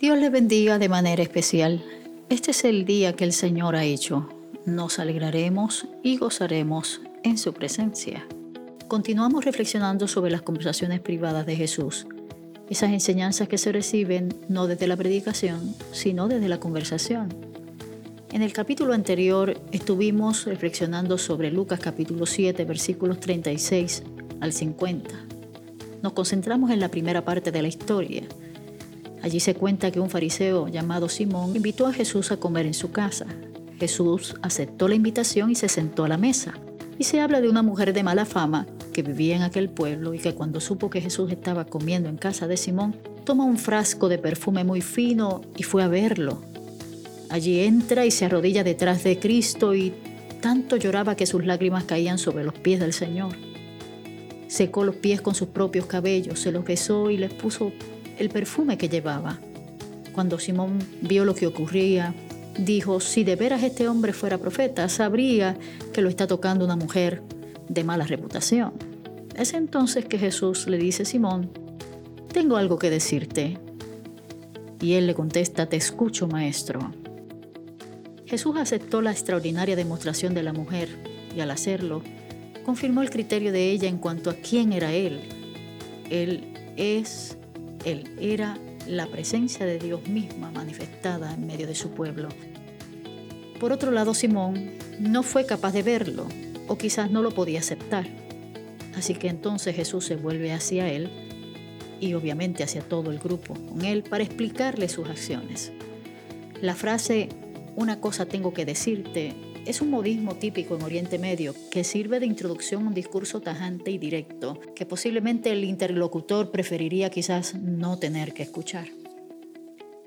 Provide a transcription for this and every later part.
Dios le bendiga de manera especial. Este es el día que el Señor ha hecho. Nos alegraremos y gozaremos en su presencia. Continuamos reflexionando sobre las conversaciones privadas de Jesús, esas enseñanzas que se reciben no desde la predicación, sino desde la conversación. En el capítulo anterior estuvimos reflexionando sobre Lucas capítulo 7 versículos 36 al 50. Nos concentramos en la primera parte de la historia, Allí se cuenta que un fariseo llamado Simón invitó a Jesús a comer en su casa. Jesús aceptó la invitación y se sentó a la mesa. Y se habla de una mujer de mala fama que vivía en aquel pueblo y que cuando supo que Jesús estaba comiendo en casa de Simón, toma un frasco de perfume muy fino y fue a verlo. Allí entra y se arrodilla detrás de Cristo y tanto lloraba que sus lágrimas caían sobre los pies del Señor. Secó los pies con sus propios cabellos, se los besó y les puso el perfume que llevaba. Cuando Simón vio lo que ocurría, dijo, si de veras este hombre fuera profeta, sabría que lo está tocando una mujer de mala reputación. Es entonces que Jesús le dice, Simón, tengo algo que decirte. Y él le contesta, te escucho, maestro. Jesús aceptó la extraordinaria demostración de la mujer y al hacerlo, confirmó el criterio de ella en cuanto a quién era él. Él es él era la presencia de Dios misma manifestada en medio de su pueblo. Por otro lado, Simón no fue capaz de verlo, o quizás no lo podía aceptar. Así que entonces Jesús se vuelve hacia él y obviamente hacia todo el grupo con él para explicarle sus acciones. La frase, una cosa tengo que decirte, es un modismo típico en Oriente Medio que sirve de introducción a un discurso tajante y directo que posiblemente el interlocutor preferiría quizás no tener que escuchar.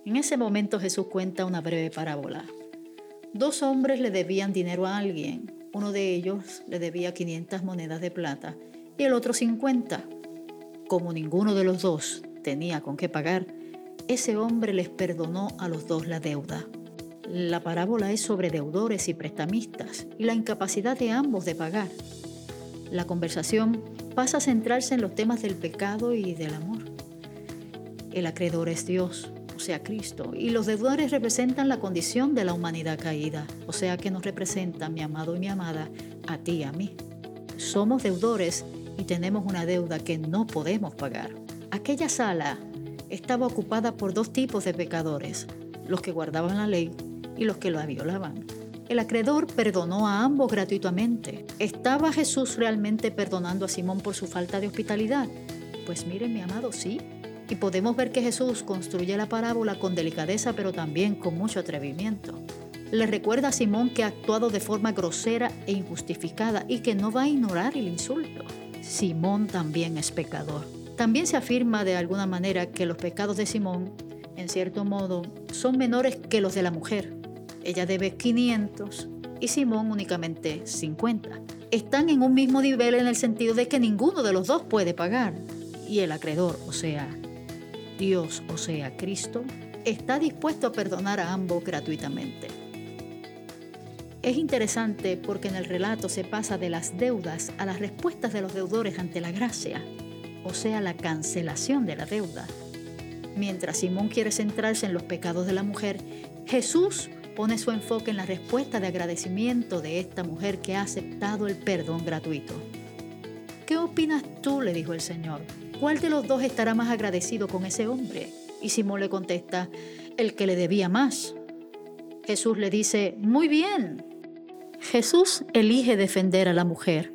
En ese momento Jesús cuenta una breve parábola. Dos hombres le debían dinero a alguien. Uno de ellos le debía 500 monedas de plata y el otro 50. Como ninguno de los dos tenía con qué pagar, ese hombre les perdonó a los dos la deuda. La parábola es sobre deudores y prestamistas y la incapacidad de ambos de pagar. La conversación pasa a centrarse en los temas del pecado y del amor. El acreedor es Dios, o sea, Cristo, y los deudores representan la condición de la humanidad caída, o sea, que nos representan, mi amado y mi amada, a ti y a mí. Somos deudores y tenemos una deuda que no podemos pagar. Aquella sala estaba ocupada por dos tipos de pecadores, los que guardaban la ley y los que la violaban. El acreedor perdonó a ambos gratuitamente. ¿Estaba Jesús realmente perdonando a Simón por su falta de hospitalidad? Pues miren, mi amado, sí. Y podemos ver que Jesús construye la parábola con delicadeza, pero también con mucho atrevimiento. Le recuerda a Simón que ha actuado de forma grosera e injustificada y que no va a ignorar el insulto. Simón también es pecador. También se afirma de alguna manera que los pecados de Simón, en cierto modo, son menores que los de la mujer, ella debe 500 y Simón únicamente 50. Están en un mismo nivel en el sentido de que ninguno de los dos puede pagar. Y el acreedor, o sea, Dios, o sea, Cristo, está dispuesto a perdonar a ambos gratuitamente. Es interesante porque en el relato se pasa de las deudas a las respuestas de los deudores ante la gracia, o sea, la cancelación de la deuda. Mientras Simón quiere centrarse en los pecados de la mujer, Jesús pone su enfoque en la respuesta de agradecimiento de esta mujer que ha aceptado el perdón gratuito. ¿Qué opinas tú? le dijo el Señor. ¿Cuál de los dos estará más agradecido con ese hombre? Y Simón le contesta, el que le debía más. Jesús le dice, muy bien. Jesús elige defender a la mujer.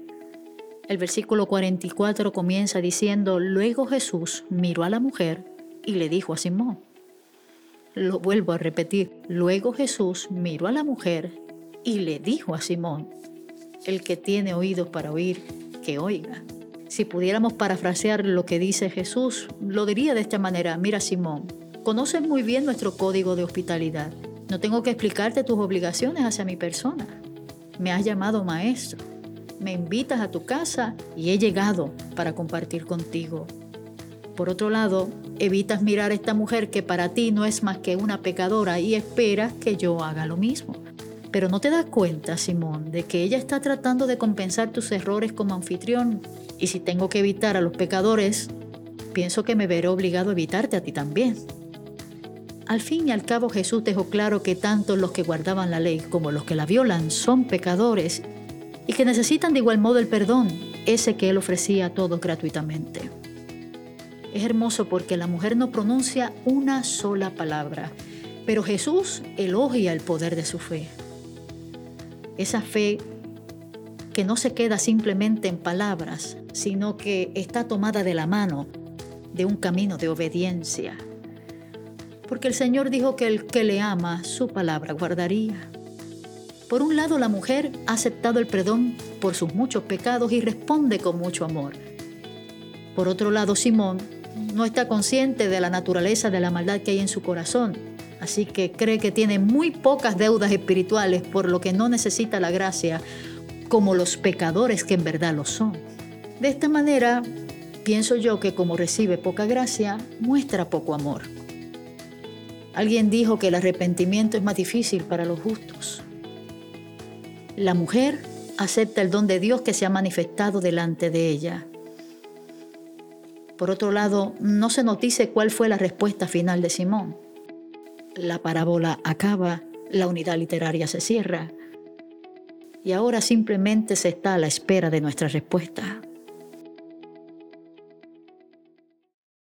El versículo 44 comienza diciendo, luego Jesús miró a la mujer y le dijo a Simón, lo vuelvo a repetir. Luego Jesús miró a la mujer y le dijo a Simón, el que tiene oídos para oír, que oiga. Si pudiéramos parafrasear lo que dice Jesús, lo diría de esta manera, mira Simón, conoces muy bien nuestro código de hospitalidad. No tengo que explicarte tus obligaciones hacia mi persona. Me has llamado maestro. Me invitas a tu casa y he llegado para compartir contigo por otro lado, evitas mirar a esta mujer que para ti no es más que una pecadora y esperas que yo haga lo mismo. Pero no te das cuenta, Simón, de que ella está tratando de compensar tus errores como anfitrión. Y si tengo que evitar a los pecadores, pienso que me veré obligado a evitarte a ti también. Al fin y al cabo Jesús dejó claro que tanto los que guardaban la ley como los que la violan son pecadores y que necesitan de igual modo el perdón, ese que Él ofrecía a todos gratuitamente. Es hermoso porque la mujer no pronuncia una sola palabra, pero Jesús elogia el poder de su fe. Esa fe que no se queda simplemente en palabras, sino que está tomada de la mano de un camino de obediencia porque el Señor dijo que el que le ama, su palabra guardaría. Por un lado, la mujer ha aceptado el perdón por sus muchos pecados y responde con mucho amor. Por otro lado, Simón no está consciente de la naturaleza de la maldad que hay en su corazón, así que cree que tiene muy pocas deudas espirituales, por lo que no necesita la gracia como los pecadores que en verdad lo son. De esta manera, pienso yo que como recibe poca gracia, muestra poco amor. Alguien dijo que el arrepentimiento es más difícil para los justos. La mujer acepta el don de Dios que se ha manifestado delante de ella. Por otro lado, no se notice cuál fue la respuesta final de Simón. La parábola acaba, la unidad literaria se cierra y ahora simplemente se está a la espera de nuestra respuesta.